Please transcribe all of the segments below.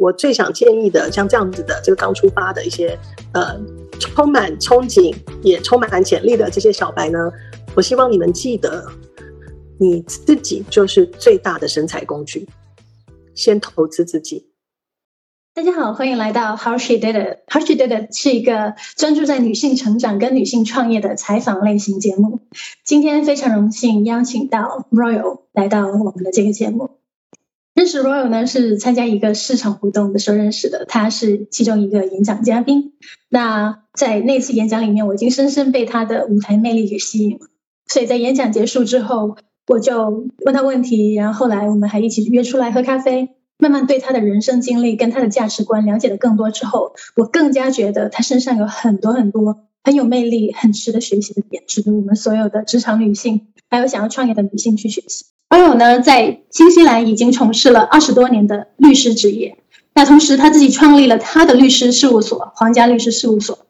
我最想建议的，像这样子的这个刚出发的一些呃充满憧憬也充满潜力的这些小白呢，我希望你们记得，你自己就是最大的生财工具，先投资自己。大家好，欢迎来到 How She Did It。How She Did It 是一个专注在女性成长跟女性创业的采访类型节目。今天非常荣幸邀请到 Royal 来到我们的这个节目。认识 Royal 呢是参加一个市场活动的时候认识的，他是其中一个演讲嘉宾。那在那次演讲里面，我已经深深被他的舞台魅力给吸引了。所以在演讲结束之后，我就问他问题，然后后来我们还一起约出来喝咖啡。慢慢对他的人生经历跟他的价值观了解的更多之后，我更加觉得他身上有很多很多很有魅力、很值得学习的点，值得我们所有的职场女性，还有想要创业的女性去学习。而我呢，在新西兰已经从事了二十多年的律师职业，那同时他自己创立了他的律师事务所——皇家律师事务所。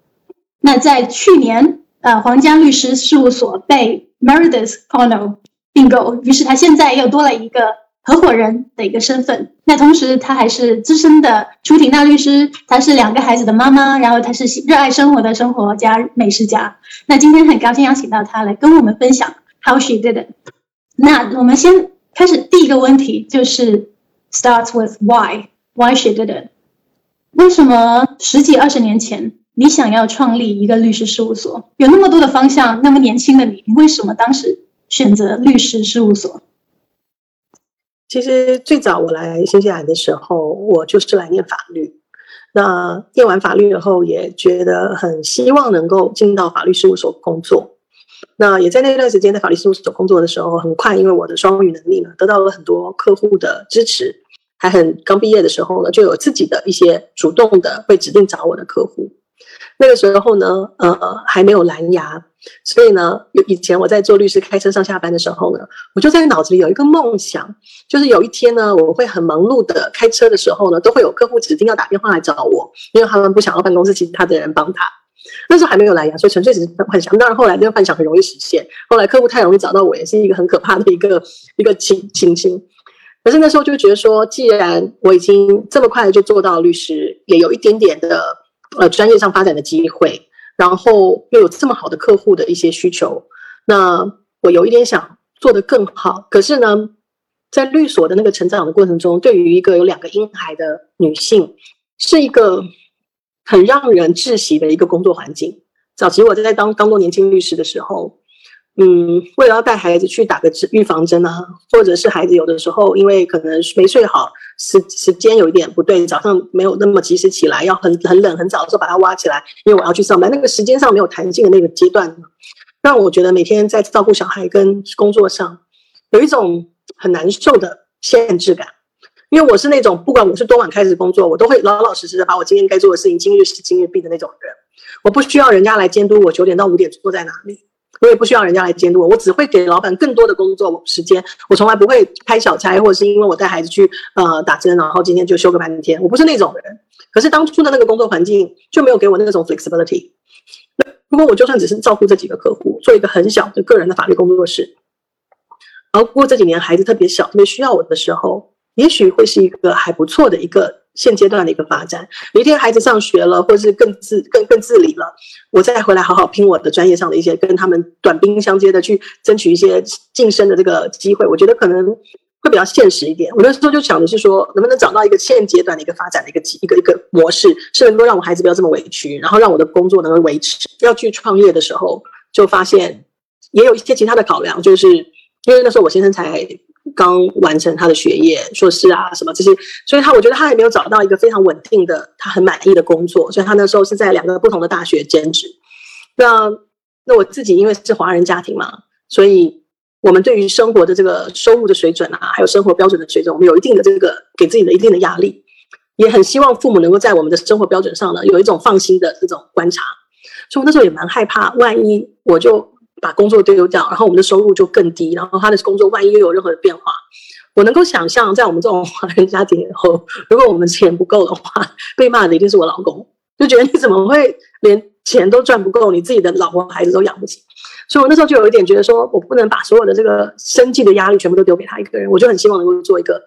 那在去年，呃，皇家律师事务所被 Meredith Connell 并购，于是他现在又多了一个。合伙人的一个身份，那同时她还是资深的出庭大律师，她是两个孩子的妈妈，然后她是热爱生活的生活家、美食家。那今天很高兴邀请到她来跟我们分享 How she did it。那我们先开始第一个问题，就是 Starts with why，why she did it？为什么十几二十年前你想要创立一个律师事务所？有那么多的方向，那么年轻的你，你为什么当时选择律师事务所？其实最早我来新西兰的时候，我就是来念法律。那念完法律以后，也觉得很希望能够进到法律事务所工作。那也在那段时间在法律事务所工作的时候，很快因为我的双语能力呢，得到了很多客户的支持，还很刚毕业的时候呢，就有自己的一些主动的会指定找我的客户。那个时候呢，呃，还没有蓝牙，所以呢，有以前我在做律师开车上下班的时候呢，我就在脑子里有一个梦想，就是有一天呢，我会很忙碌的开车的时候呢，都会有客户指定要打电话来找我，因为他们不想要办公室其他的人帮他。那时候还没有蓝牙，所以纯粹只是幻想。当然后来这个幻想很容易实现，后来客户太容易找到我，也是一个很可怕的一个一个情情形。可是那时候就觉得说，既然我已经这么快就做到律师，也有一点点的。呃，专业上发展的机会，然后又有这么好的客户的一些需求，那我有一点想做得更好。可是呢，在律所的那个成长的过程中，对于一个有两个婴孩的女性，是一个很让人窒息的一个工作环境。早期我在当刚做年轻律师的时候。嗯，为了要带孩子去打个预防针啊，或者是孩子有的时候因为可能没睡好，时时间有一点不对，早上没有那么及时起来，要很很冷很早的时候把他挖起来，因为我要去上班，那个时间上没有弹性的那个阶段，让我觉得每天在照顾小孩跟工作上有一种很难受的限制感。因为我是那种不管我是多晚开始工作，我都会老老实实的把我今天该做的事情今日事今日毕的那种人，我不需要人家来监督我九点到五点坐在哪里。我也不需要人家来监督我，我只会给老板更多的工作时间。我从来不会开小差，或者是因为我带孩子去呃打针，然后今天就休个半天。我不是那种人。可是当初的那个工作环境就没有给我那种 flexibility。那如果我就算只是照顾这几个客户，做一个很小的个人的法律工作室，然后过这几年孩子特别小、特别需要我的时候，也许会是一个还不错的一个。现阶段的一个发展，有一天孩子上学了，或者是更自更更自理了，我再回来好好拼我的专业上的一些，跟他们短兵相接的去争取一些晋升的这个机会，我觉得可能会比较现实一点。我那时候就想的是说，能不能找到一个现阶段的一个发展的一个一个一个模式，是能够让我孩子不要这么委屈，然后让我的工作能够维持。要去创业的时候，就发现也有一些其他的考量，就是因为那时候我先生才。刚完成他的学业，硕士啊什么这些，所以他我觉得他还没有找到一个非常稳定的，他很满意的工作，所以他那时候是在两个不同的大学兼职。那那我自己因为是华人家庭嘛，所以我们对于生活的这个收入的水准啊，还有生活标准的水准，我们有一定的这个给自己的一定的压力，也很希望父母能够在我们的生活标准上呢有一种放心的这种观察。所以我那时候也蛮害怕，万一我就。把工作丢掉，然后我们的收入就更低。然后他的工作万一又有任何的变化，我能够想象，在我们这种华人家庭后，如果我们钱不够的话，被骂的一定是我老公，就觉得你怎么会连钱都赚不够，你自己的老婆孩子都养不起。所以我那时候就有一点觉得，说我不能把所有的这个生计的压力全部都丢给他一个人，我就很希望能够做一个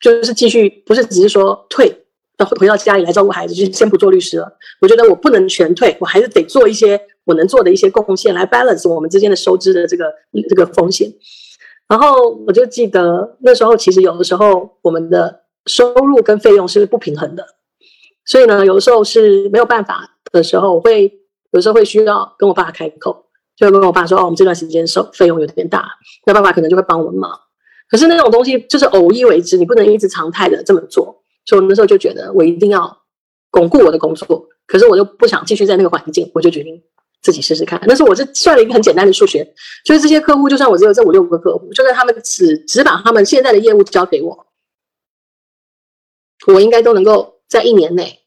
就是继续，不是只是说退，到回到家里来照顾孩子，就先不做律师了。我觉得我不能全退，我还是得做一些我能做的一些贡献，来 balance 我们之间的收支的这个这个风险。然后我就记得那时候，其实有的时候我们的收入跟费用是不平衡的，所以呢，有的时候是没有办法的时候，我会有时候会需要跟我爸开口，就跟我爸说：“哦，我们这段时间收费用有点大。”那爸爸可能就会帮我们忙。可是那种东西就是偶一为之，你不能一直常态的这么做。所以我那时候就觉得我一定要巩固我的工作，可是我又不想继续在那个环境，我就决定。自己试试看，但是我是算了一个很简单的数学，就是这些客户，就算我只有这五六个客户，就算他们只只把他们现在的业务交给我，我应该都能够在一年内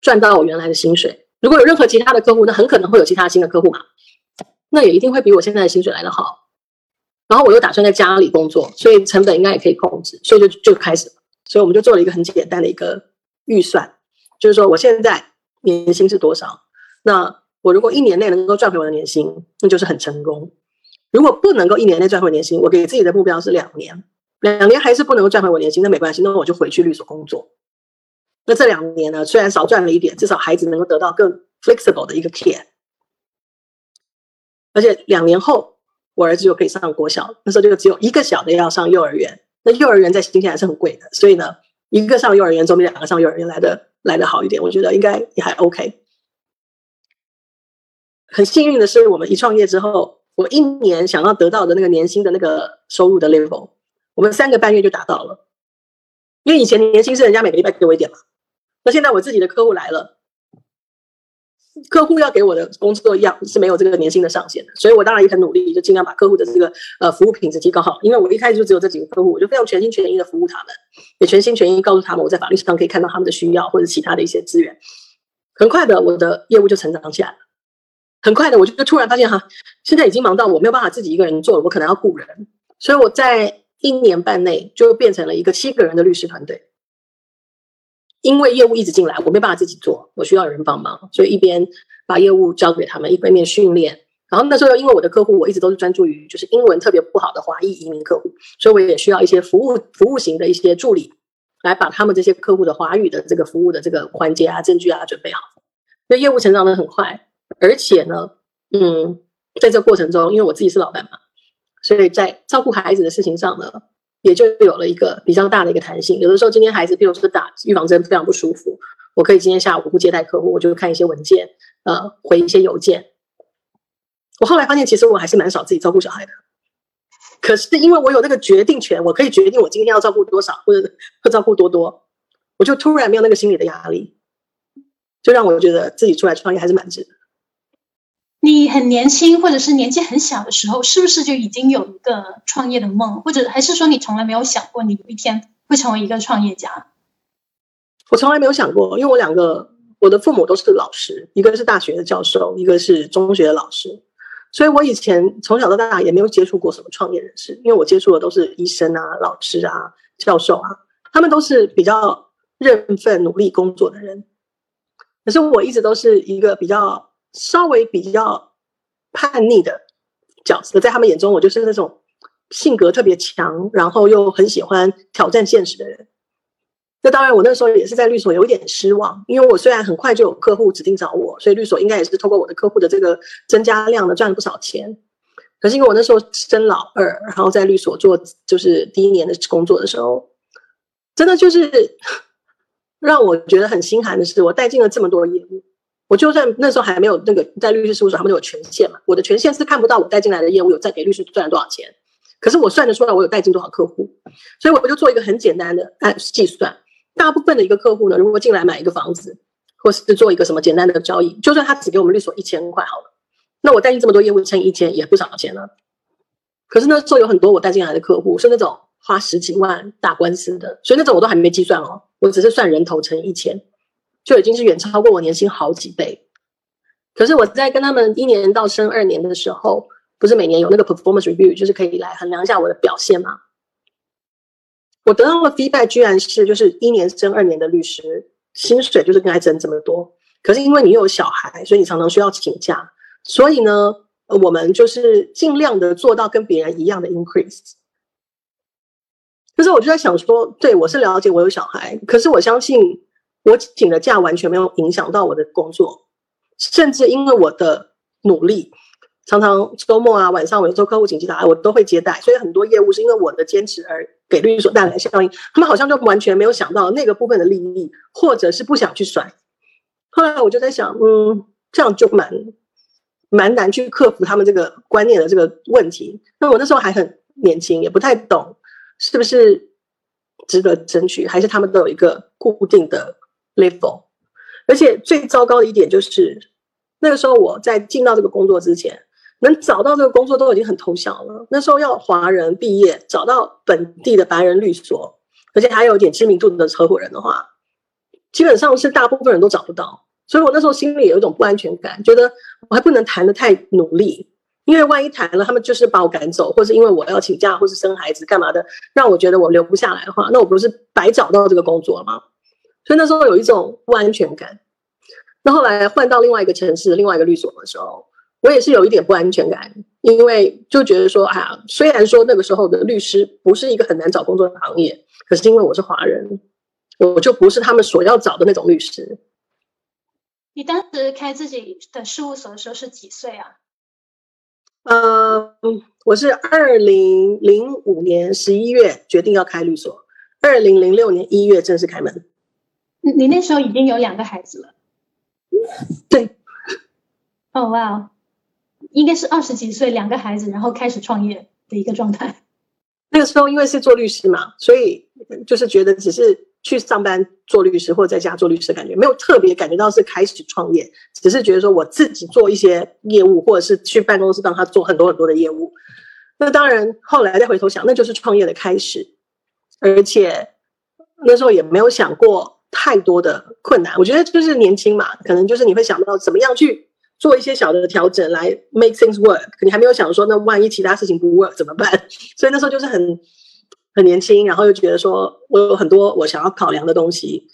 赚到我原来的薪水。如果有任何其他的客户，那很可能会有其他新的客户嘛，那也一定会比我现在的薪水来的好。然后我又打算在家里工作，所以成本应该也可以控制，所以就就开始了。所以我们就做了一个很简单的一个预算，就是说我现在年薪是多少，那。我如果一年内能够赚回我的年薪，那就是很成功。如果不能够一年内赚回年薪，我给自己的目标是两年，两年还是不能够赚回我年薪，那没关系，那我就回去律所工作。那这两年呢，虽然少赚了一点，至少孩子能够得到更 flexible 的一个 care。而且两年后，我儿子就可以上国小，那时候就只有一个小的要上幼儿园。那幼儿园在新西兰是很贵的，所以呢，一个上幼儿园总比两个上幼儿园来的来的好一点。我觉得应该也还 OK。很幸运的是，我们一创业之后，我一年想要得到的那个年薪的那个收入的 level，我们三个半月就达到了。因为以前年薪是人家每个礼拜给我一点嘛，那现在我自己的客户来了，客户要给我的工作样是没有这个年薪的上限的，所以我当然也很努力，就尽量把客户的这个呃服务品质提高好。因为我一开始就只有这几个客户，我就非常全心全意的服务他们，也全心全意告诉他们我在法律上可以看到他们的需要或者其他的一些资源。很快的，我的业务就成长起来了。很快的，我就就突然发现哈，现在已经忙到我没有办法自己一个人做了，我可能要雇人，所以我在一年半内就变成了一个七个人的律师团队。因为业务一直进来，我没办法自己做，我需要有人帮忙，所以一边把业务交给他们，一边面训练。然后那时候因为我的客户，我一直都是专注于就是英文特别不好的华裔移民客户，所以我也需要一些服务服务型的一些助理，来把他们这些客户的华语的这个服务的这个环节啊、证据啊准备好。所以业务成长的很快。而且呢，嗯，在这过程中，因为我自己是老板嘛，所以在照顾孩子的事情上呢，也就有了一个比较大的一个弹性。有的时候，今天孩子，比如说打预防针非常不舒服，我可以今天下午不接待客户，我就看一些文件，呃，回一些邮件。我后来发现，其实我还是蛮少自己照顾小孩的。可是因为我有那个决定权，我可以决定我今天要照顾多少，或者会照顾多多，我就突然没有那个心理的压力，就让我觉得自己出来创业还是蛮值的。你很年轻，或者是年纪很小的时候，是不是就已经有一个创业的梦，或者还是说你从来没有想过你有一天会成为一个创业家？我从来没有想过，因为我两个我的父母都是老师，一个是大学的教授，一个是中学的老师，所以我以前从小到大也没有接触过什么创业人士，因为我接触的都是医生啊、老师啊、教授啊，他们都是比较认份、努力工作的人，可是我一直都是一个比较。稍微比较叛逆的角色，在他们眼中，我就是那种性格特别强，然后又很喜欢挑战现实的人。那当然，我那时候也是在律所有一点失望，因为我虽然很快就有客户指定找我，所以律所应该也是通过我的客户的这个增加量呢赚了不少钱。可是因为我那时候生老二，然后在律所做就是第一年的工作的时候，真的就是 让我觉得很心寒的是，我带进了这么多业务。我就算那时候还没有那个在律师事务所，他们有权限嘛。我的权限是看不到我带进来的业务有在给律师赚了多少钱，可是我算得出来我有带进多少客户，所以我就做一个很简单的按计算。大部分的一个客户呢，如果进来买一个房子，或是做一个什么简单的交易，就算他只给我们律所一千块好了，那我带进这么多业务乘以一千也不少钱了。可是那时候有很多我带进来的客户是那种花十几万打官司的，所以那种我都还没计算哦，我只是算人头乘一千。就已经是远超过我年薪好几倍，可是我在跟他们一年到升二年的时候，不是每年有那个 performance review，就是可以来衡量一下我的表现吗？我得到的 feedback 居然是，就是一年升二年的律师薪水就是跟他挣这么多，可是因为你有小孩，所以你常常需要请假，所以呢，我们就是尽量的做到跟别人一样的 increase。可是我就在想说，对我是了解我有小孩，可是我相信我请的假完全没有影响到我的工作，甚至因为我的努力，常常周末啊晚上，我有时候客户紧急打来，我都会接待，所以很多业务是因为我的坚持而给律所带来效应。他们好像就完全没有想到那个部分的利益，或者是不想去甩。后来我就在想，嗯，这样就蛮蛮难去克服他们这个观念的这个问题。那我那时候还很年轻，也不太懂。是不是值得争取？还是他们都有一个固定的 level？而且最糟糕的一点就是，那个时候我在进到这个工作之前，能找到这个工作都已经很偷笑了。那时候要华人毕业，找到本地的白人律所，而且还有点知名度的合伙人的话，基本上是大部分人都找不到。所以我那时候心里有一种不安全感，觉得我还不能谈的太努力。因为万一谈了，他们就是把我赶走，或是因为我要请假，或是生孩子干嘛的，让我觉得我留不下来的话，那我不是白找到这个工作了吗？所以那时候有一种不安全感。那后来换到另外一个城市，另外一个律所的时候，我也是有一点不安全感，因为就觉得说，哎呀，虽然说那个时候的律师不是一个很难找工作的行业，可是因为我是华人，我就不是他们所要找的那种律师。你当时开自己的事务所的时候是几岁啊？呃，我是二零零五年十一月决定要开律所，二零零六年一月正式开门。你你那时候已经有两个孩子了？对。哦，哇，应该是二十几岁，两个孩子，然后开始创业的一个状态。那个时候因为是做律师嘛，所以就是觉得只是。去上班做律师，或者在家做律师，感觉没有特别感觉到是开始创业，只是觉得说我自己做一些业务，或者是去办公室帮他做很多很多的业务。那当然，后来再回头想，那就是创业的开始，而且那时候也没有想过太多的困难。我觉得就是年轻嘛，可能就是你会想到怎么样去做一些小的调整来 make things work，你还没有想说那万一其他事情不 work 怎么办？所以那时候就是很。很年轻，然后又觉得说我有很多我想要考量的东西。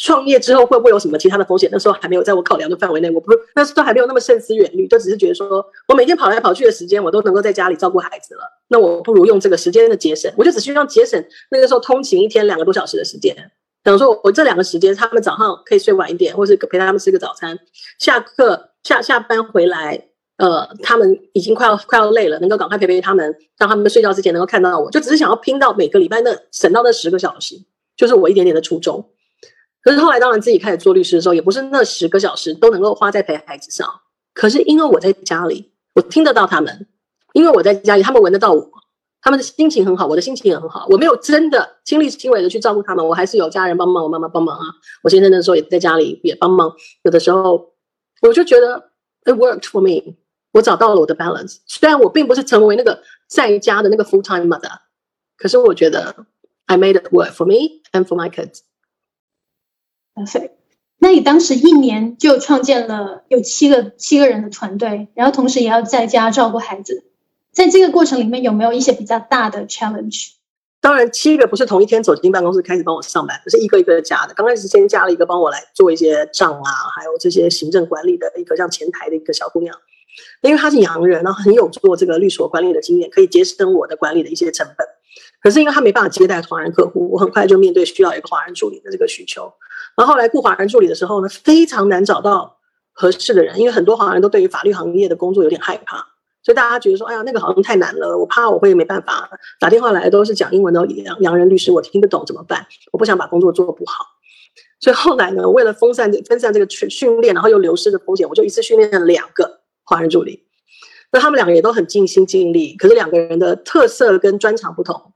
创业之后会不会有什么其他的风险？那时候还没有在我考量的范围内。我不那时候还没有那么慎思远虑，就只是觉得说我每天跑来跑去的时间，我都能够在家里照顾孩子了。那我不如用这个时间的节省，我就只需要节省那个时候通勤一天两个多小时的时间。等于说我这两个时间，他们早上可以睡晚一点，或是陪他们吃个早餐，下课下下班回来。呃，他们已经快要快要累了，能够赶快陪陪他们，让他们睡觉之前能够看到我，就只是想要拼到每个礼拜那省到那十个小时，就是我一点点的初衷。可是后来当然自己开始做律师的时候，也不是那十个小时都能够花在陪孩子上。可是因为我在家里，我听得到他们，因为我在家里，他们闻得到我，他们的心情很好，我的心情也很好。我没有真的亲力亲为的去照顾他们，我还是有家人帮忙，我妈妈帮忙啊，我先生那时候也在家里也帮忙。有的时候我就觉得 it worked for me。我找到了我的 balance，虽然我并不是成为那个在家的那个 full time mother，可是我觉得 I made it work for me and for my kids。Perfect。那你当时一年就创建了有七个七个人的团队，然后同时也要在家照顾孩子，在这个过程里面有没有一些比较大的 challenge？当然，七个不是同一天走进办公室开始帮我上班，是一个一个加的。刚开始先加了一个帮我来做一些账啊，还有这些行政管理的一个像前台的一个小姑娘。因为她是洋人，然后很有做这个律所管理的经验，可以节省我的管理的一些成本。可是因为她没办法接待华人客户，我很快就面对需要一个华人助理的这个需求。然后后来雇华人助理的时候呢，非常难找到合适的人，因为很多华人都对于法律行业的工作有点害怕，所以大家觉得说，哎呀，那个好像太难了，我怕我会没办法。打电话来都是讲英文的洋洋人律师，我听不懂怎么办？我不想把工作做不好。所以后来呢，为了分散分散这个训训练，然后又流失的风险，我就一次训练了两个。华人助理，那他们两个也都很尽心尽力，可是两个人的特色跟专长不同。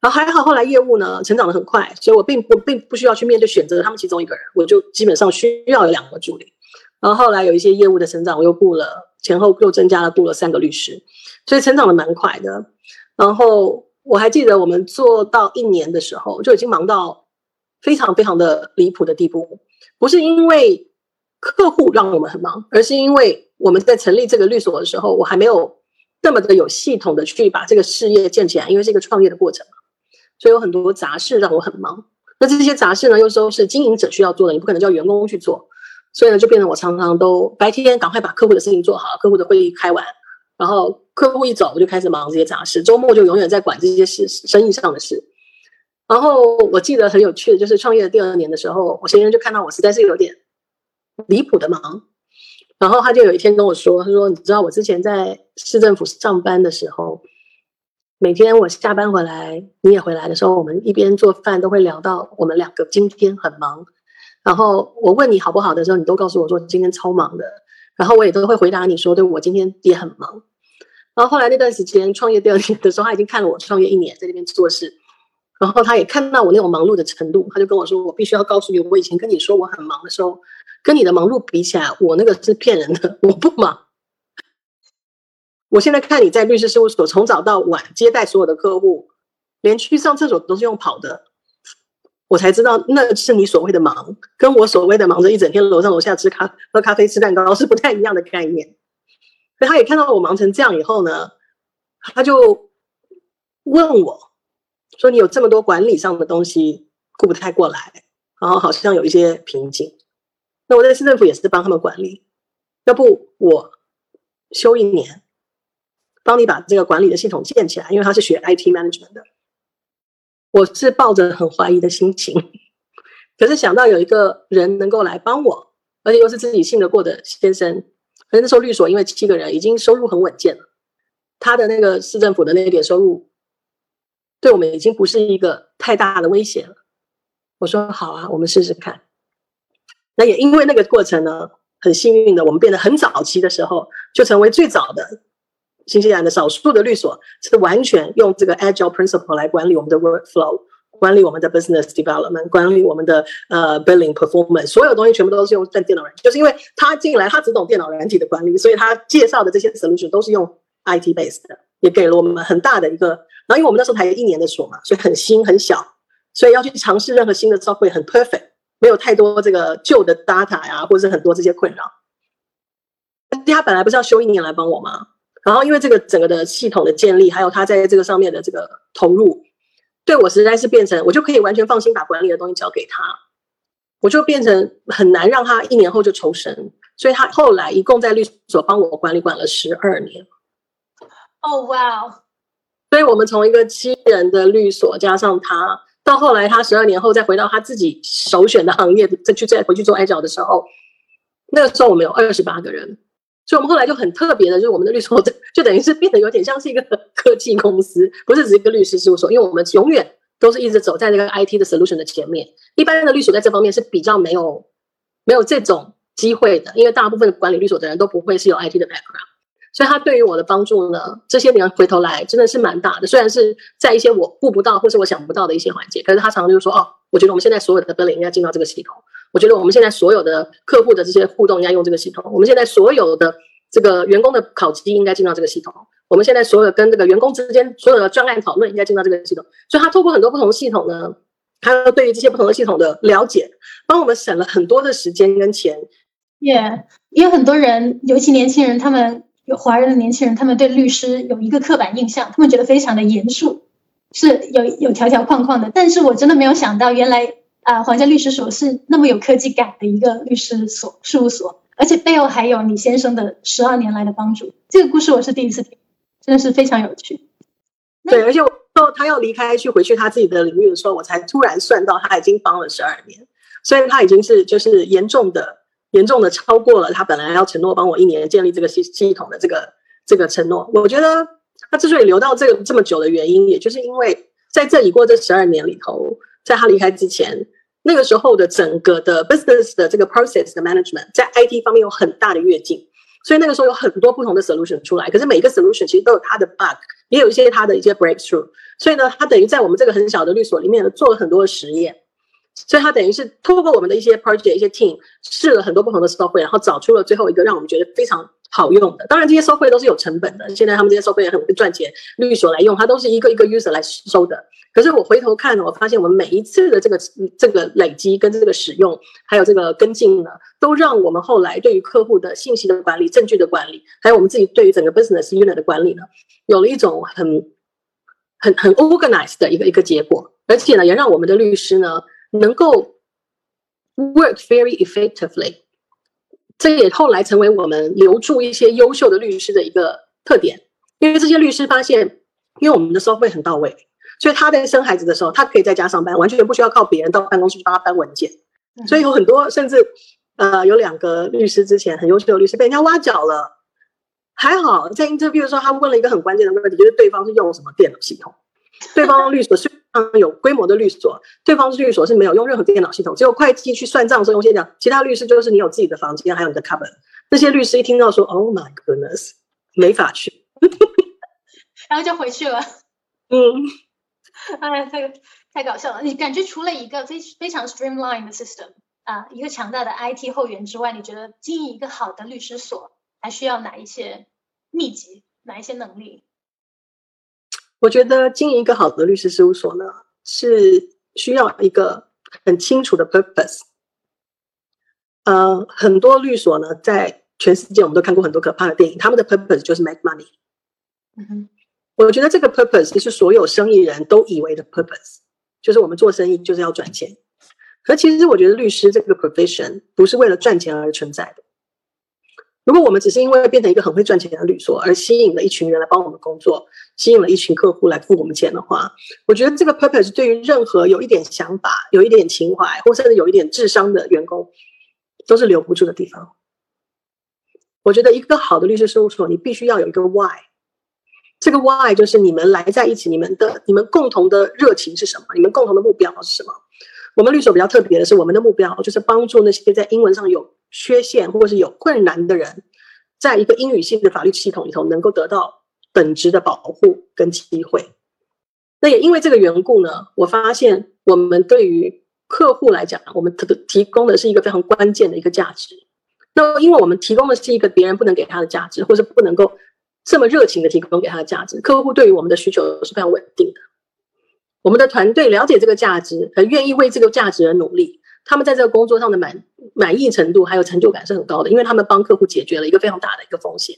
然后还好，后来业务呢成长的很快，所以我并不并不需要去面对选择他们其中一个人，我就基本上需要有两个助理。然后后来有一些业务的成长，我又雇了前后又增加了雇了三个律师，所以成长的蛮快的。然后我还记得我们做到一年的时候，就已经忙到非常非常的离谱的地步，不是因为客户让我们很忙，而是因为。我们在成立这个律所的时候，我还没有那么的有系统的去把这个事业建起来，因为是一个创业的过程，所以有很多杂事让我很忙。那这些杂事呢，有时候是经营者需要做的，你不可能叫员工去做，所以呢，就变成我常常都白天赶快把客户的事情做好，客户的会议开完，然后客户一走，我就开始忙这些杂事，周末就永远在管这些事，生意上的事。然后我记得很有趣的，就是创业的第二年的时候，我先生就看到我实在是有点离谱的忙，然后他就有一天跟我说：“他说你知道我之前在市政府上班的时候，每天我下班回来，你也回来的时候，我们一边做饭都会聊到我们两个今天很忙。然后我问你好不好的时候，你都告诉我说今天超忙的。然后我也都会回答你说，对我今天也很忙。然后后来那段时间创业第二年的时候，他已经看了我创业一年，在那边做事。”然后他也看到我那种忙碌的程度，他就跟我说：“我必须要告诉你，我以前跟你说我很忙的时候，跟你的忙碌比起来，我那个是骗人的，我不忙。我现在看你在律师事务所从早到晚接待所有的客户，连去上厕所都是用跑的，我才知道那是你所谓的忙，跟我所谓的忙着一整天楼上楼下吃咖喝咖啡吃蛋糕是不太一样的概念。所以他也看到我忙成这样以后呢，他就问我。”说你有这么多管理上的东西顾不太过来，然后好像有一些瓶颈。那我在市政府也是帮他们管理，要不我休一年，帮你把这个管理的系统建起来。因为他是学 IT management 的，我是抱着很怀疑的心情。可是想到有一个人能够来帮我，而且又是自己信得过的先生，而且那时候律所因为七个人已经收入很稳健了，他的那个市政府的那一点收入。对我们已经不是一个太大的威胁了。我说好啊，我们试试看。那也因为那个过程呢，很幸运的，我们变得很早期的时候，就成为最早的新西兰的少数的律所，是完全用这个 Agile Principle 来管理我们的 Workflow，管理我们的 Business Development，管理我们的呃 Billing Performance，所有东西全部都是用在电脑软件。就是因为他进来，他只懂电脑软体的管理，所以他介绍的这些 Solution 都是用 IT based 的，也给了我们很大的一个。然后，因为我们那时候才一年的锁嘛，所以很新很小，所以要去尝试任何新的 software 很 perfect，没有太多这个旧的 data 呀，或者是很多这些困扰。他本来不是要休一年来帮我吗？然后因为这个整个的系统的建立，还有他在这个上面的这个投入，对我实在是变成我就可以完全放心把管理的东西交给他，我就变成很难让他一年后就抽身，所以他后来一共在律所帮我管理管了十二年。哦，哇！所以我们从一个七人的律所加上他，到后来他十二年后再回到他自己首选的行业，再去再回去做 A 角的时候，那个时候我们有二十八个人，所以我们后来就很特别的，就是我们的律所就等于是变得有点像是一个 科技公司，不是只是一个律师事务所，因为我们永远都是一直走在那个 IT 的 solution 的前面。一般的律所在这方面是比较没有没有这种机会的，因为大部分管理律所的人都不会是有 IT 的 background。所以他对于我的帮助呢，这些年回头来真的是蛮大的。虽然是在一些我顾不到或是我想不到的一些环节，可是他常常就是说：“哦，我觉得我们现在所有的 b i l l 应该进到这个系统。我觉得我们现在所有的客户的这些互动应该用这个系统。我们现在所有的这个员工的考级应该进到这个系统。我们现在所有跟这个员工之间所有的专案讨论应该进到这个系统。所以，他透过很多不同系统呢，他对于这些不同的系统的了解，帮我们省了很多的时间跟钱。也也有很多人，尤其年轻人，他们。有华人的年轻人，他们对律师有一个刻板印象，他们觉得非常的严肃，是有有条条框框的。但是我真的没有想到，原来啊，皇家律师所是那么有科技感的一个律师所事务所，而且背后还有你先生的十二年来的帮助。这个故事我是第一次听，真的是非常有趣。对，而且我他要离开去回去他自己的领域的时候，我才突然算到他已经帮了十二年，虽然他已经是就是严重的。严重的超过了他本来要承诺帮我一年建立这个系系统的这个这个承诺。我觉得他之所以留到这个这么久的原因，也就是因为在这已过这十二年里头，在他离开之前，那个时候的整个的 business 的这个 process 的 management 在 IT 方面有很大的跃进，所以那个时候有很多不同的 solution 出来。可是每一个 solution 其实都有它的 bug，也有一些它的一些 breakthrough。所以呢，它等于在我们这个很小的律所里面呢，做了很多的实验。所以他等于是透过我们的一些 project、一些 team 试了很多不同的 software，然后找出了最后一个让我们觉得非常好用的。当然，这些 software 都是有成本的。现在他们这些 software 也很会赚钱，律所来用，它都是一个一个 user 来收的。可是我回头看呢，我发现我们每一次的这个这个累积跟这个使用，还有这个跟进呢，都让我们后来对于客户的信息的管理、证据的管理，还有我们自己对于整个 business unit 的管理呢，有了一种很很很 organized 的一个一个结果。而且呢，也让我们的律师呢。能够 work very effectively，这也后来成为我们留住一些优秀的律师的一个特点。因为这些律师发现，因为我们的收费很到位，所以他在生孩子的时候，他可以在家上班，完全不需要靠别人到办公室去帮他搬文件。所以有很多，甚至呃，有两个律师之前很优秀的律师被人家挖角了，还好在 interview 的时候，他问了一个很关键的问题，就是对方是用什么电脑系统？对方律所是有规模的律所，对方律所是没有用任何电脑系统，只有会计去算账的时候用先讲，其他律师就是你有自己的房间，还有你的 cover。那些律师一听到说，Oh my goodness，没法去，然后就回去了。嗯，哎，太太搞笑了。你感觉除了一个非非常 streamline 的 system 啊，一个强大的 IT 后援之外，你觉得经营一个好的律师所还需要哪一些秘籍，哪一些能力？我觉得经营一个好的律师事务所呢，是需要一个很清楚的 purpose。呃，很多律所呢，在全世界我们都看过很多可怕的电影，他们的 purpose 就是 make money。嗯哼，我觉得这个 purpose 是所有生意人都以为的 purpose，就是我们做生意就是要赚钱。可其实我觉得律师这个 profession 不是为了赚钱而存在的。如果我们只是因为变成一个很会赚钱的律所而吸引了一群人来帮我们工作，吸引了一群客户来付我们钱的话，我觉得这个 purpose 对于任何有一点想法、有一点情怀，或甚至有一点智商的员工。都是留不住的地方。我觉得一个好的律师事务所，你必须要有一个 why。这个 why 就是你们来在一起，你们的你们共同的热情是什么？你们共同的目标是什么？我们律所比较特别的是，我们的目标就是帮助那些在英文上有缺陷或者是有困难的人，在一个英语系的法律系统里头，能够得到本质的保护跟机会。那也因为这个缘故呢，我发现我们对于客户来讲，我们提提供的是一个非常关键的一个价值。那因为我们提供的是一个别人不能给他的价值，或是不能够这么热情的提供给他的价值，客户对于我们的需求是非常稳定的。我们的团队了解这个价值，而愿意为这个价值而努力。他们在这个工作上的满满意程度还有成就感是很高的，因为他们帮客户解决了一个非常大的一个风险，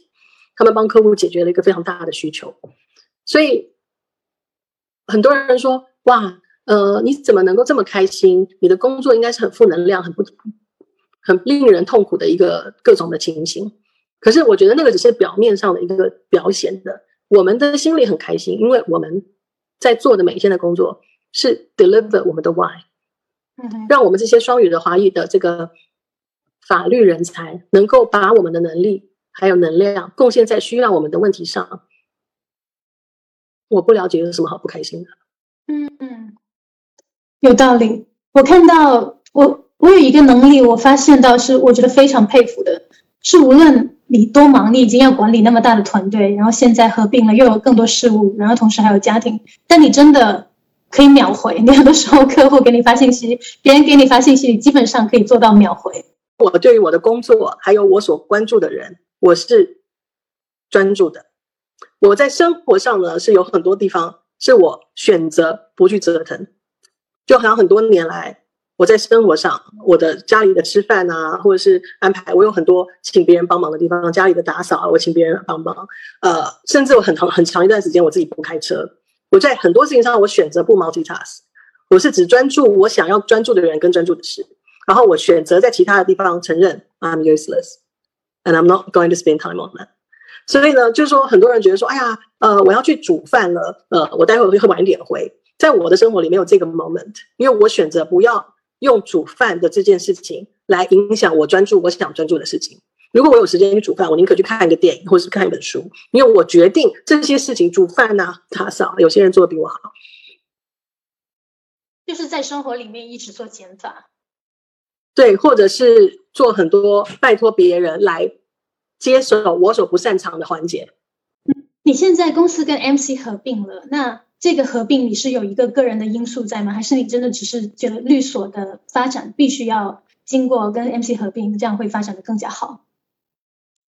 他们帮客户解决了一个非常大的需求。所以很多人说，哇。呃，你怎么能够这么开心？你的工作应该是很负能量、很不、很令人痛苦的一个各种的情形。可是我觉得那个只是表面上的一个表现的，我们的心里很开心，因为我们在做的每一天的工作是 deliver 我们的 why，让我们这些双语的华裔的这个法律人才能够把我们的能力还有能量贡献在需要我们的问题上。我不了解有什么好不开心的。嗯嗯。有道理，我看到我我有一个能力，我发现到是我觉得非常佩服的，是无论你多忙，你已经要管理那么大的团队，然后现在合并了又有更多事务，然后同时还有家庭，但你真的可以秒回。你很多时候客户给你发信息，别人给你发信息，你基本上可以做到秒回。我对于我的工作还有我所关注的人，我是专注的。我在生活上呢是有很多地方是我选择不去折腾。就好像很多年来，我在生活上，我的家里的吃饭啊，或者是安排，我有很多请别人帮忙的地方。家里的打扫啊，我请别人帮忙。呃，甚至我很长很长一段时间，我自己不开车。我在很多事情上，我选择不 multitask，我是只专注我想要专注的人跟专注的事。然后我选择在其他的地方承认 I'm useless，and I'm not going to spend time on that。所以呢，就是说，很多人觉得说，哎呀，呃，我要去煮饭了，呃，我待会会晚一点回。在我的生活里没有这个 moment，因为我选择不要用煮饭的这件事情来影响我专注我想专注的事情。如果我有时间去煮饭，我宁可去看一个电影或者是看一本书，因为我决定这些事情，煮饭呐、打扫，有些人做的比我好。就是在生活里面一直做减法，对，或者是做很多拜托别人来接手我所不擅长的环节。你现在公司跟 MC 合并了，那？这个合并你是有一个个人的因素在吗？还是你真的只是觉得律所的发展必须要经过跟 MC 合并，这样会发展的更加好？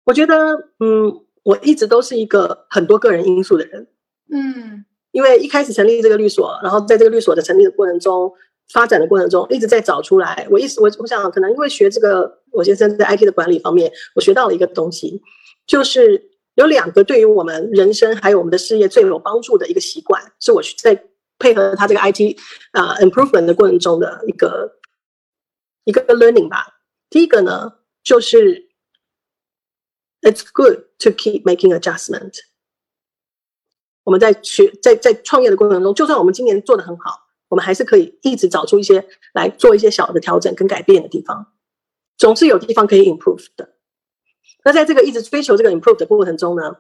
我觉得，嗯，我一直都是一个很多个人因素的人。嗯，因为一开始成立这个律所，然后在这个律所的成立的过程中、发展的过程中，一直在找出来。我意思，我我想，可能因为学这个，我先生在 IT 的管理方面，我学到了一个东西，就是。有两个对于我们人生还有我们的事业最有帮助的一个习惯，是我在配合他这个 IT 啊 improvement 的过程中的一个一个 learning 吧。第一个呢，就是 it's good to keep making adjustment。我们在学在在创业的过程中，就算我们今年做的很好，我们还是可以一直找出一些来做一些小的调整跟改变的地方，总是有地方可以 improve 的。那在这个一直追求这个 improve 的过程中呢，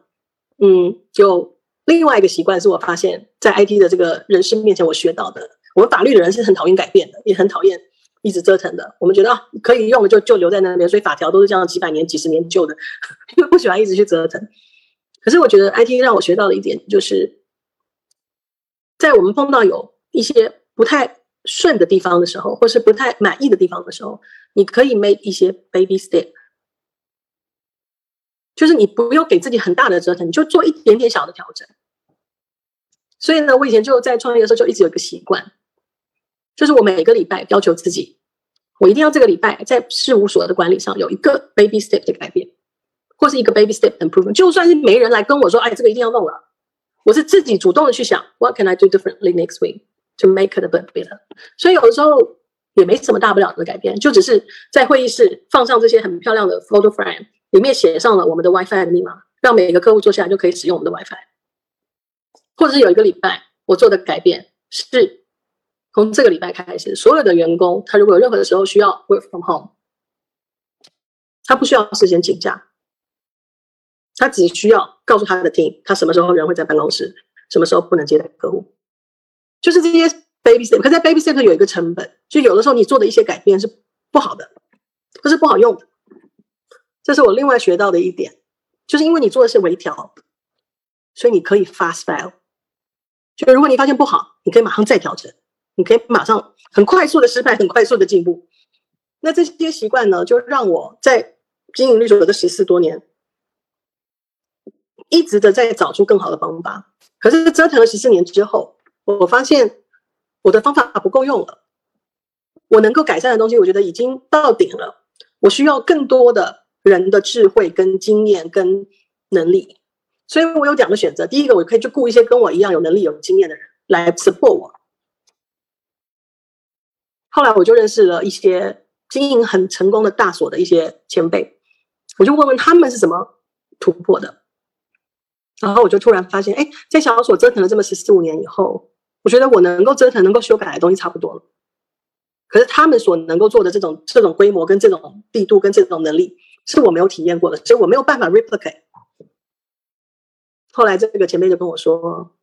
嗯，就另外一个习惯是我发现，在 IT 的这个人生面前我学到的，我们法律的人是很讨厌改变的，也很讨厌一直折腾的。我们觉得啊，可以用的就就留在那边，所以法条都是这样几百年、几十年旧的，因为不喜欢一直去折腾。可是我觉得 IT 让我学到的一点，就是在我们碰到有一些不太顺的地方的时候，或是不太满意的地方的时候，你可以 make 一些 baby step，就是你不用给自己很大的折腾，你就做一点点小的调整。所以呢，我以前就在创业的时候就一直有一个习惯，就是我每个礼拜要求自己，我一定要这个礼拜在事务所的管理上有一个 baby step 的改变。或是一个 baby step improvement，就算是没人来跟我说，哎，这个一定要弄了，我是自己主动的去想，what can I do differently next week to make it a bit better？所以有的时候也没什么大不了的改变，就只是在会议室放上这些很漂亮的 photo frame，里面写上了我们的 WiFi 的密码，让每个客户坐下来就可以使用我们的 WiFi。或者是有一个礼拜我做的改变是，从这个礼拜开始，所有的员工他如果有任何的时候需要 work from home，他不需要事先请假。他只需要告诉他的 team，他什么时候人会在办公室，什么时候不能接待客户，就是这些 baby step。可在 baby step 有一个成本，就有的时候你做的一些改变是不好的，不是不好用的。这是我另外学到的一点，就是因为你做的是微调，所以你可以 fast fail。就如果你发现不好，你可以马上再调整，你可以马上很快速的失败，很快速的进步。那这些习惯呢，就让我在经营律所的十四多年。一直的在找出更好的方法，可是折腾了十四年之后，我发现我的方法不够用了。我能够改善的东西，我觉得已经到顶了。我需要更多的人的智慧、跟经验、跟能力。所以我有两个选择：第一个，我可以去雇一些跟我一样有能力、有经验的人来 support 我。后来我就认识了一些经营很成功的大所的一些前辈，我就问问他们是怎么突破的。然后我就突然发现，哎，在小所折腾了这么十四五年以后，我觉得我能够折腾、能够修改的东西差不多了。可是他们所能够做的这种、这种规模、跟这种力度、跟这种能力，是我没有体验过的，所以我没有办法 replicate。后来这个前辈就跟我说：“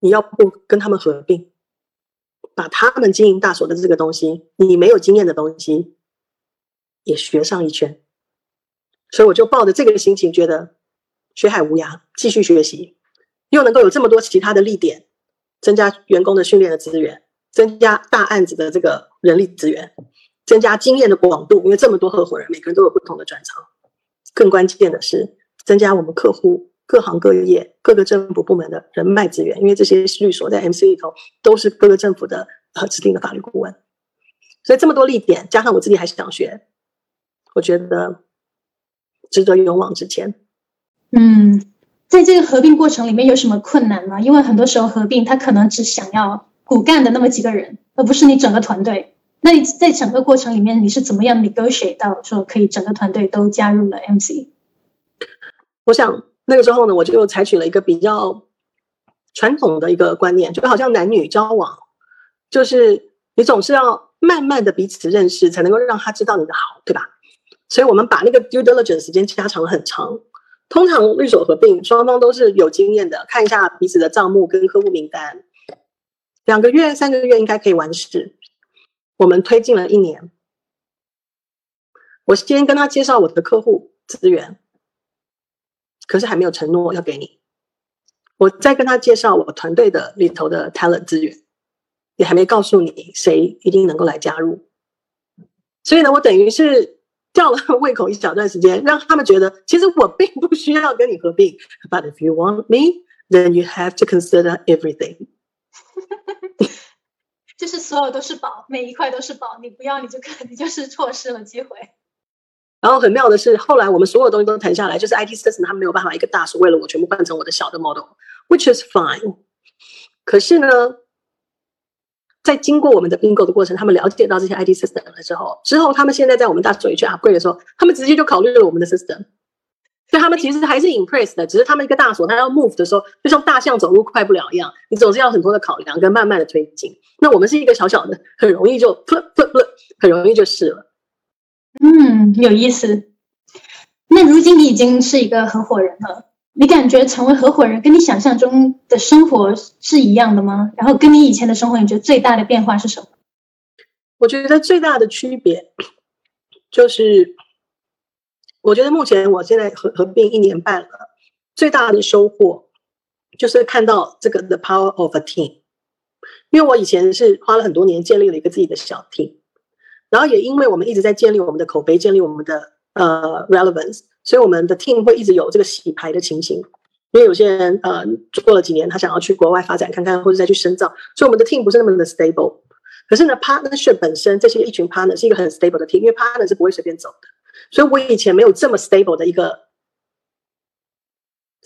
你要不跟他们合并，把他们经营大所的这个东西，你没有经验的东西，也学上一圈。”所以我就抱着这个心情，觉得。学海无涯，继续学习，又能够有这么多其他的利点，增加员工的训练的资源，增加大案子的这个人力资源，增加经验的广度，因为这么多合伙人，每个人都有不同的专长。更关键的是，增加我们客户各行各业、各个政府部门的人脉资源，因为这些律所在 MC 里头都是各个政府的呃指定的法律顾问。所以这么多利点，加上我自己还是想学，我觉得值得勇往直前。嗯，在这个合并过程里面有什么困难吗？因为很多时候合并，他可能只想要骨干的那么几个人，而不是你整个团队。那你在整个过程里面，你是怎么样 negotiate 到说可以整个团队都加入了 MC？我想那个时候呢，我就采取了一个比较传统的一个观念，就好像男女交往，就是你总是要慢慢的彼此认识，才能够让他知道你的好，对吧？所以我们把那个 due diligence 时间加长了很长。通常律所合并，双方都是有经验的，看一下彼此的账目跟客户名单，两个月、三个月应该可以完事。我们推进了一年，我先跟他介绍我的客户资源，可是还没有承诺要给你。我在跟他介绍我团队的里头的 talent 资源，也还没告诉你谁一定能够来加入。所以呢，我等于是。吊了胃口一小段时间，让他们觉得其实我并不需要跟你合并。But if you want me, then you have to consider everything。就是所有都是宝，每一块都是宝，你不要你就可你就是错失了机会。然后很妙的是，后来我们所有东西都谈下来，就是 IT system 他们没有办法一个大数为了我全部换成我的小的 model，which is fine。可是呢？在经过我们的并购的过程，他们了解到这些 IT system 了之后，之后他们现在在我们大所里去 upgrade 的时候，他们直接就考虑了我们的 system。所以他们其实还是 impressed 的，只是他们一个大锁，他要 move 的时候，就像大象走路快不了一样，你总是要很多的考量跟慢慢的推进。那我们是一个小小的，很容易就噗噗噗，很容易就试了。嗯，有意思。那如今你已经是一个合伙人了，你感觉成为合伙人跟你想象中的生活是一样的吗？然后跟你以前的生活，你觉得最大的变化是什么？我觉得最大的区别就是。我觉得目前我现在合合并一年半了，最大的收获就是看到这个 the power of a team。因为我以前是花了很多年建立了一个自己的小 team，然后也因为我们一直在建立我们的口碑，建立我们的呃 relevance，所以我们的 team 会一直有这个洗牌的情形。因为有些人呃做了几年，他想要去国外发展看看，或者再去深造，所以我们的 team 不是那么的 stable。可是呢，partnership 本身这些一群 partner 是一个很 stable 的 team，因为 partner 是不会随便走的。所以我以前没有这么 stable 的一个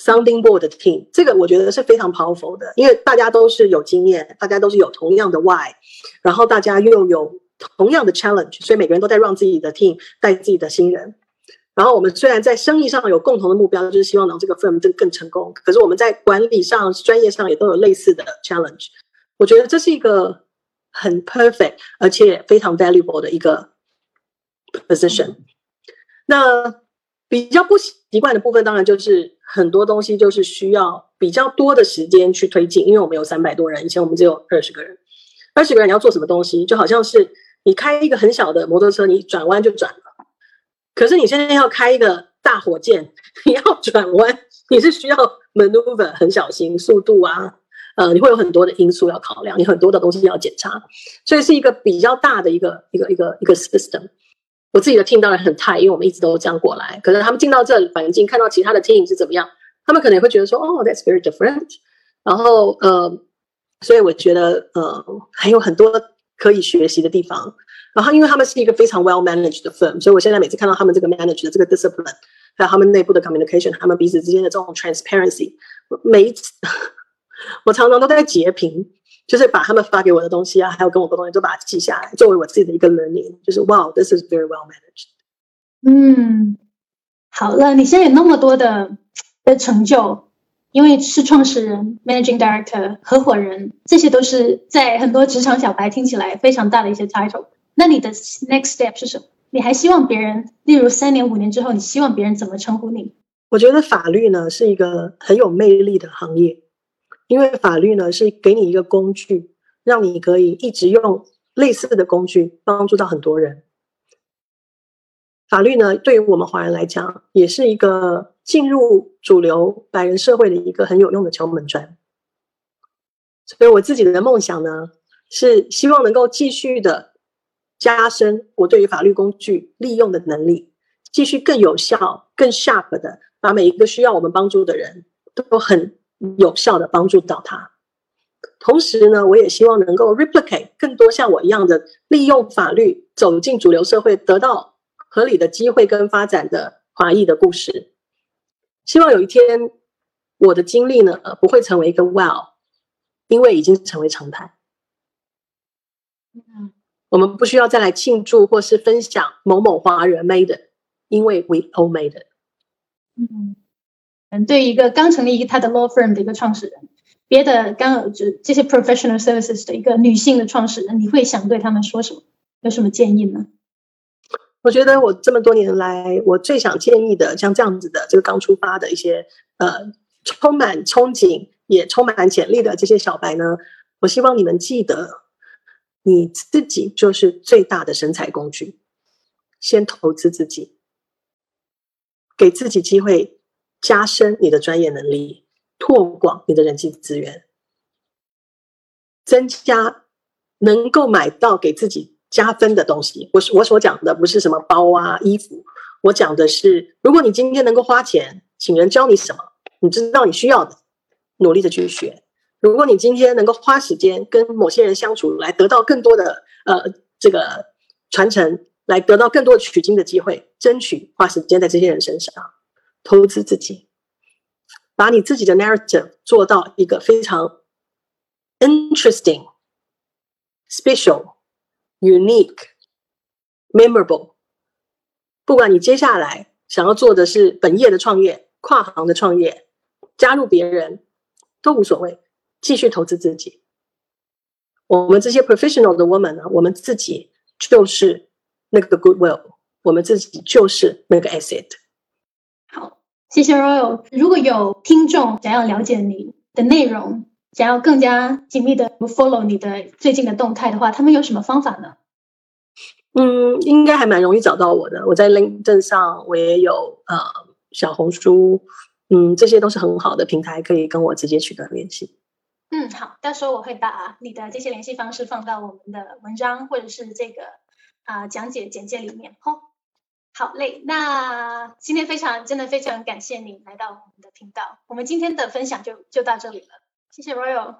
sounding board 的 team，这个我觉得是非常 powerful 的，因为大家都是有经验，大家都是有同样的 why，然后大家又有同样的 challenge，所以每个人都在让自己的 team 带自己的新人。然后我们虽然在生意上有共同的目标，就是希望能这个 firm 更更成功，可是我们在管理上、专业上也都有类似的 challenge。我觉得这是一个很 perfect 而且非常 valuable 的一个 position。那比较不习惯的部分，当然就是很多东西就是需要比较多的时间去推进，因为我们有三百多人，以前我们只有二十个人，二十个人你要做什么东西，就好像是你开一个很小的摩托车，你转弯就转了，可是你现在要开一个大火箭，你要转弯，你是需要 maneuver 很小心，速度啊，呃，你会有很多的因素要考量，你很多的东西要检查，所以是一个比较大的一个一个一个一个 system。我自己的 team 当然很 tight，因为我们一直都这样过来。可是他们进到这环境，看到其他的 team 是怎么样，他们可能会觉得说：“哦，that's very different。”然后呃，所以我觉得呃还有很多可以学习的地方。然后因为他们是一个非常 well managed 的 firm，所以我现在每次看到他们这个 manage 的这个 discipline，还有他们内部的 communication，他们彼此之间的这种 transparency，每一次 我常常都在截屏。就是把他们发给我的东西啊，还有跟我沟通，都把它记下来，作为我自己的一个 learning。就是 Wow，this is very well managed。嗯，好了，你现在有那么多的的成就，因为是创始人、managing director、合伙人，这些都是在很多职场小白听起来非常大的一些 title。那你的 next step 是什么？你还希望别人，例如三年、五年之后，你希望别人怎么称呼你？我觉得法律呢是一个很有魅力的行业。因为法律呢是给你一个工具，让你可以一直用类似的工具帮助到很多人。法律呢对于我们华人来讲，也是一个进入主流白人社会的一个很有用的敲门砖。所以我自己的梦想呢，是希望能够继续的加深我对于法律工具利用的能力，继续更有效、更 sharp 的把每一个需要我们帮助的人都很。有效的帮助到他，同时呢，我也希望能够 replicate 更多像我一样的利用法律走进主流社会，得到合理的机会跟发展的华裔的故事。希望有一天，我的经历呢，不会成为一个 wow，因为已经成为常态。嗯，我们不需要再来庆祝或是分享某某华人 made，因为 we all made。嗯。嗯，对一个刚成立一个他的 law firm 的一个创始人，别的刚有就这些 professional services 的一个女性的创始人，你会想对他们说什么？有什么建议呢？我觉得我这么多年来，我最想建议的，像这样子的这个刚出发的一些呃，充满憧憬也充满潜力的这些小白呢，我希望你们记得，你自己就是最大的生财工具，先投资自己，给自己机会。加深你的专业能力，拓广你的人际资源，增加能够买到给自己加分的东西。我我所讲的不是什么包啊、衣服，我讲的是，如果你今天能够花钱请人教你什么，你知道你需要的，努力的去学。如果你今天能够花时间跟某些人相处，来得到更多的呃这个传承，来得到更多取经的机会，争取花时间在这些人身上。投资自己，把你自己的 narrative 做到一个非常 interesting、special、unique、memorable。不管你接下来想要做的是本业的创业，跨行的创业，加入别人都无所谓，继续投资自己。我们这些 professional 的 woman 呢，我们自己就是那个 goodwill，我们自己就是那个 asset。好，谢谢 Royal。如果有听众想要了解你的内容，想要更加紧密的 follow 你的最近的动态的话，他们有什么方法呢？嗯，应该还蛮容易找到我的。我在 LinkedIn 上，我也有呃小红书，嗯，这些都是很好的平台，可以跟我直接取得联系。嗯，好，到时候我会把你的这些联系方式放到我们的文章或者是这个啊讲解简介里面。吼，好嘞，那今天非常真的非常感谢你来到我们的频道，我们今天的分享就就到这里了，谢谢 Royal，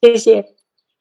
谢谢。